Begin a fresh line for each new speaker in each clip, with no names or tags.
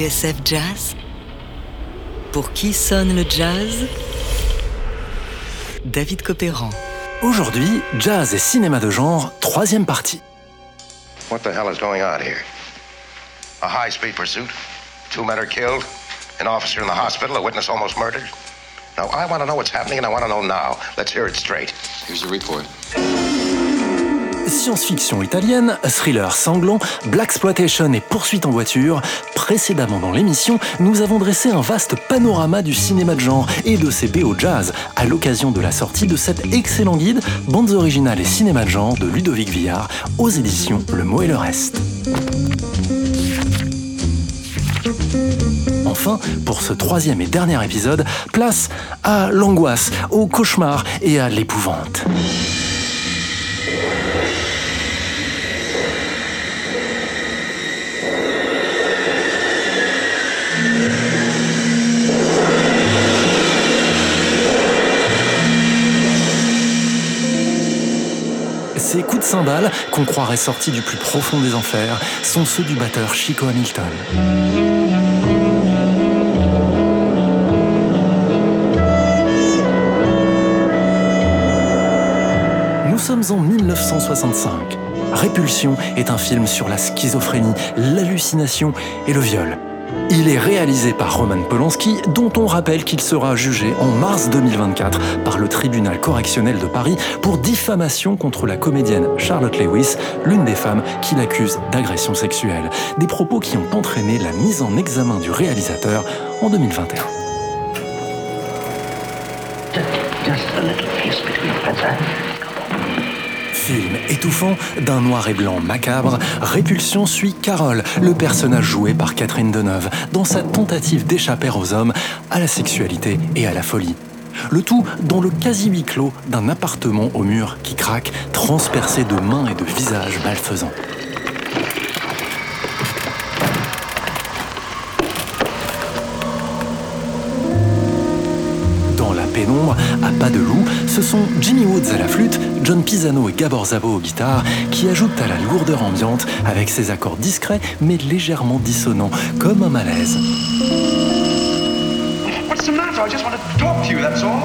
TSF Jazz Pour qui sonne le jazz? David Copéran.
Aujourd'hui, jazz et cinéma de genre, troisième partie.
What the hell is going on here? A high speed pursuit? Two men are killed? An officer in the hospital? A witness almost murdered? Now, I want to know what's happening and I want to know now. Let's hear it straight.
Here's the report.
Science-fiction italienne, thriller sanglant, blaxploitation et poursuite en voiture. Précédemment dans l'émission, nous avons dressé un vaste panorama du cinéma de genre et de ses BO jazz à l'occasion de la sortie de cet excellent guide Bandes originales et cinéma de genre de Ludovic Villard aux éditions Le Mot et le Reste. Enfin, pour ce troisième et dernier épisode, place à l'angoisse, au cauchemar et à l'épouvante. Ces coups de cymbales, qu'on croirait sortis du plus profond des enfers, sont ceux du batteur Chico Hamilton. Nous sommes en 1965. Répulsion est un film sur la schizophrénie, l'hallucination et le viol. Il est réalisé par Roman Polanski, dont on rappelle qu'il sera jugé en mars 2024 par le tribunal correctionnel de Paris pour diffamation contre la comédienne Charlotte Lewis, l'une des femmes qui l'accuse d'agression sexuelle. Des propos qui ont entraîné la mise en examen du réalisateur en 2021.
Just a little kiss between friends, huh?
Film étouffant, d'un noir et blanc macabre, Répulsion suit Carole, le personnage joué par Catherine Deneuve, dans sa tentative d'échapper aux hommes, à la sexualité et à la folie. Le tout dans le quasi huis clos d'un appartement au mur qui craque, transpercé de mains et de visages malfaisants. Pas de loup, ce sont Jimmy Woods à la flûte, John Pisano et Gabor Zabo aux guitares qui ajoutent à la lourdeur ambiante avec ses accords discrets mais légèrement dissonants, comme un malaise.
What's the matter? I just want to talk to you, that's all.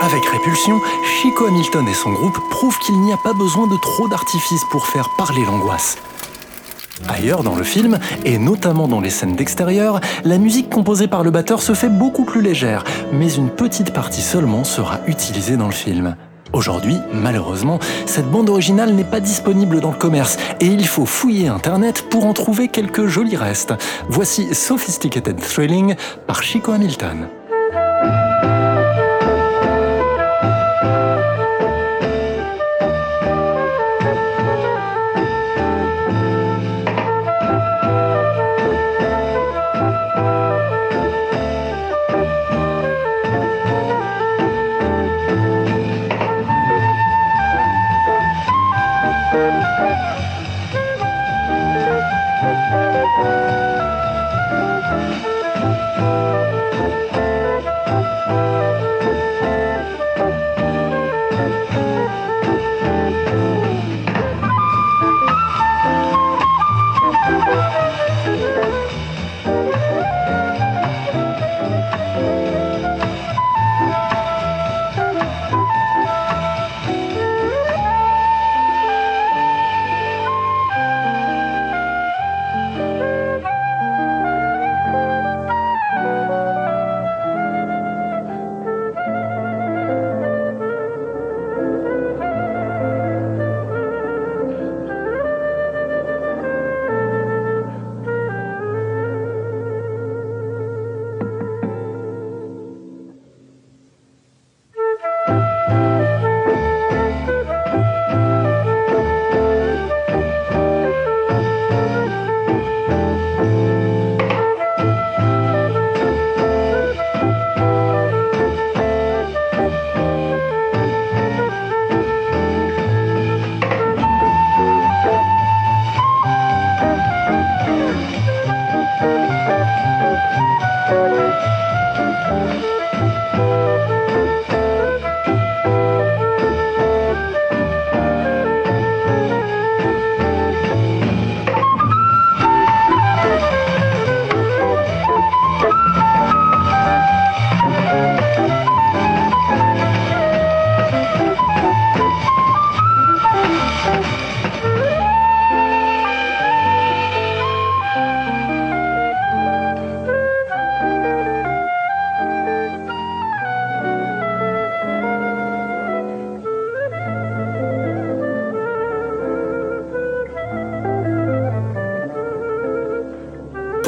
Avec Répulsion, Chico Hamilton et son groupe prouvent qu'il n'y a pas besoin de trop d'artifices pour faire parler l'angoisse. Ailleurs dans le film, et notamment dans les scènes d'extérieur, la musique composée par le batteur se fait beaucoup plus légère, mais une petite partie seulement sera utilisée dans le film. Aujourd'hui, malheureusement, cette bande originale n'est pas disponible dans le commerce et il faut fouiller Internet pour en trouver quelques jolis restes. Voici Sophisticated Thrilling par Chico Hamilton.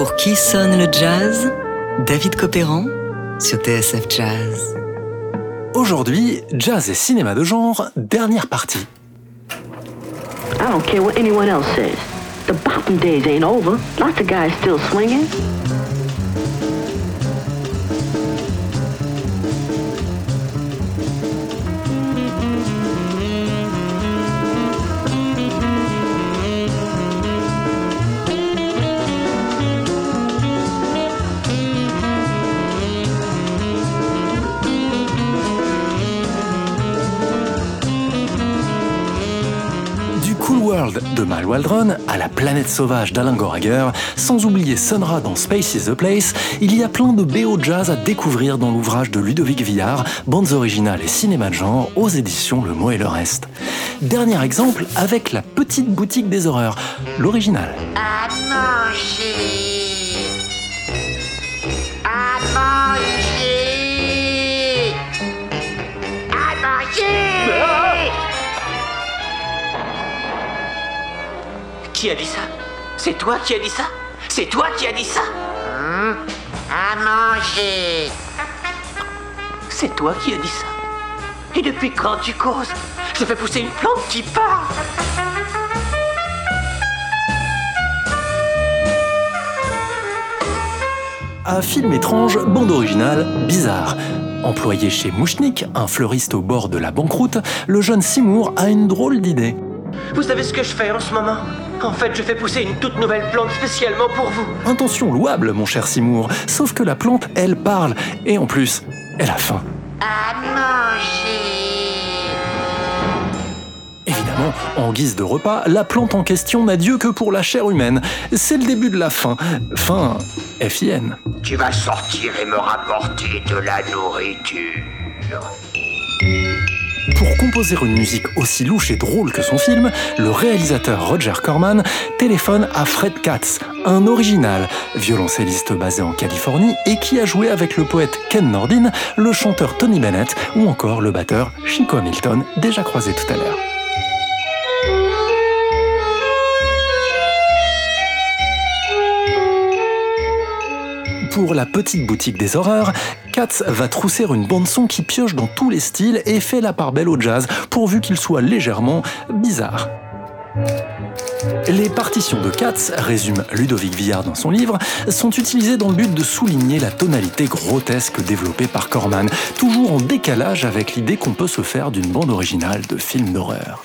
Pour qui sonne le jazz David Copéran sur TSF Jazz.
Aujourd'hui, jazz et cinéma de genre, dernière partie.
I don't care what anyone else says. The bopping days ain't over. Lots of guys still swinging.
De Mal Waldron à la planète sauvage d'Alain Goraguer, sans oublier Sun dans Space is the Place, il y a plein de BO jazz à découvrir dans l'ouvrage de Ludovic Villard, Bandes originales et cinéma de genre, aux éditions Le Mot et le Reste. Dernier exemple avec La Petite Boutique des Horreurs, l'original.
Qui a dit ça? C'est toi qui as dit ça? C'est toi qui as dit ça?
À manger.
C'est toi qui as dit ça. Et depuis quand tu causes? Je fais pousser une plante qui parle
À film étrange, bande originale, bizarre. Employé chez Mouchnik, un fleuriste au bord de la banqueroute, le jeune Seymour a une drôle d'idée.
Vous savez ce que je fais en ce moment? En fait, je fais pousser une toute nouvelle plante spécialement pour vous.
Intention louable, mon cher Seymour, sauf que la plante, elle parle, et en plus, elle a faim.
À manger.
Évidemment, en guise de repas, la plante en question n'a Dieu que pour la chair humaine. C'est le début de la faim. Faim, F-I-N.
Tu vas sortir et me rapporter de la nourriture.
Pour composer une musique aussi louche et drôle que son film, le réalisateur Roger Corman téléphone à Fred Katz, un original, violoncelliste basé en Californie et qui a joué avec le poète Ken Nordin, le chanteur Tony Bennett ou encore le batteur Chico Hamilton, déjà croisé tout à l'heure. Pour la petite boutique des horreurs, Katz va trousser une bande-son qui pioche dans tous les styles et fait la part belle au jazz, pourvu qu'il soit légèrement bizarre. Les partitions de Katz, résume Ludovic Villard dans son livre, sont utilisées dans le but de souligner la tonalité grotesque développée par Corman, toujours en décalage avec l'idée qu'on peut se faire d'une bande originale de film d'horreur.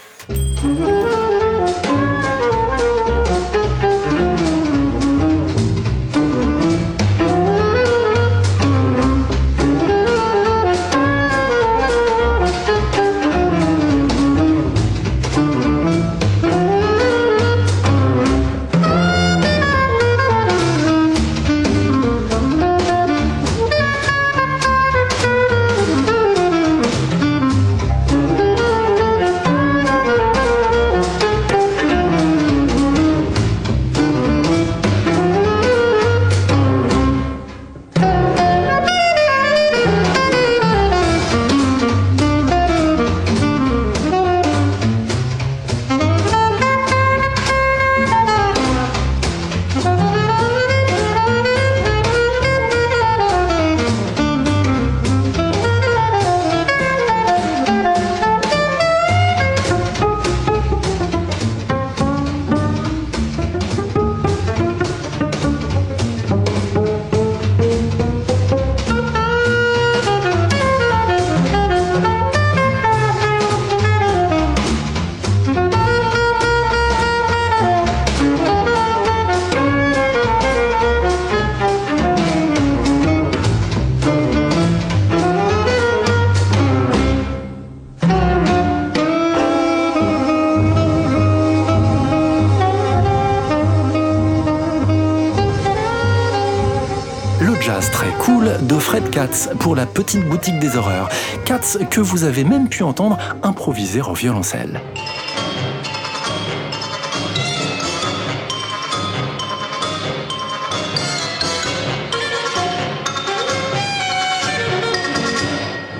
De Fred Katz pour la petite boutique des horreurs. Katz que vous avez même pu entendre improviser au violoncelle.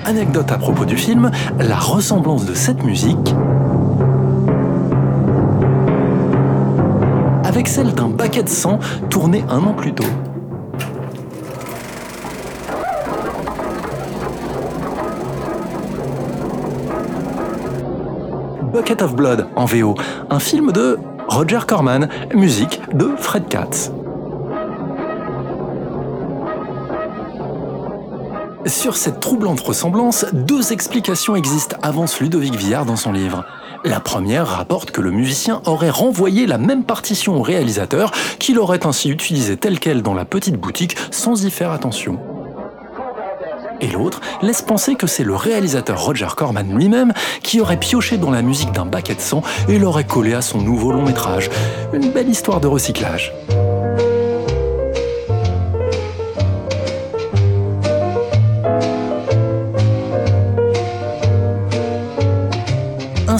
Anecdote à propos du film, la ressemblance de cette musique avec celle d'un baquet de sang tourné un an plus tôt. Bucket of Blood en VO, un film de Roger Corman, musique de Fred Katz. Sur cette troublante ressemblance, deux explications existent, avance Ludovic Villard dans son livre. La première rapporte que le musicien aurait renvoyé la même partition au réalisateur, qu'il aurait ainsi utilisée telle qu'elle dans la petite boutique sans y faire attention et l'autre laisse penser que c'est le réalisateur Roger Corman lui-même qui aurait pioché dans la musique d'un baquet de sang et l'aurait collé à son nouveau long métrage. Une belle histoire de recyclage.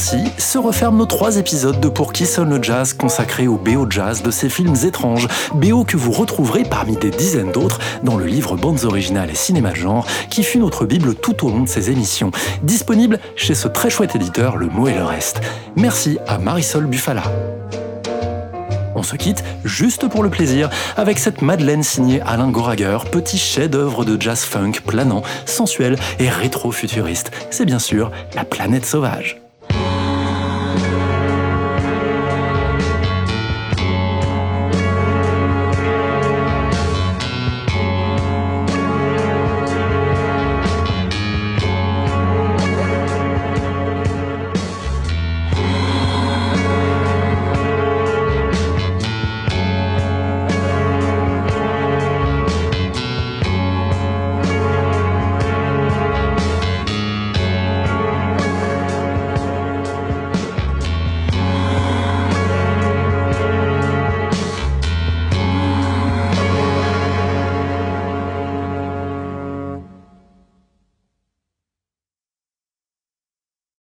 Ainsi se referment nos trois épisodes de Pour qui sonne le jazz consacrés au BO jazz de ces films étranges, BO que vous retrouverez parmi des dizaines d'autres dans le livre Bandes originales et cinéma de genre qui fut notre bible tout au long de ces émissions, disponible chez ce très chouette éditeur Le Mot et le Reste. Merci à Marisol Buffala. On se quitte juste pour le plaisir avec cette Madeleine signée Alain Gorager, petit chef-d'œuvre de jazz funk planant, sensuel et rétro-futuriste. C'est bien sûr La planète sauvage.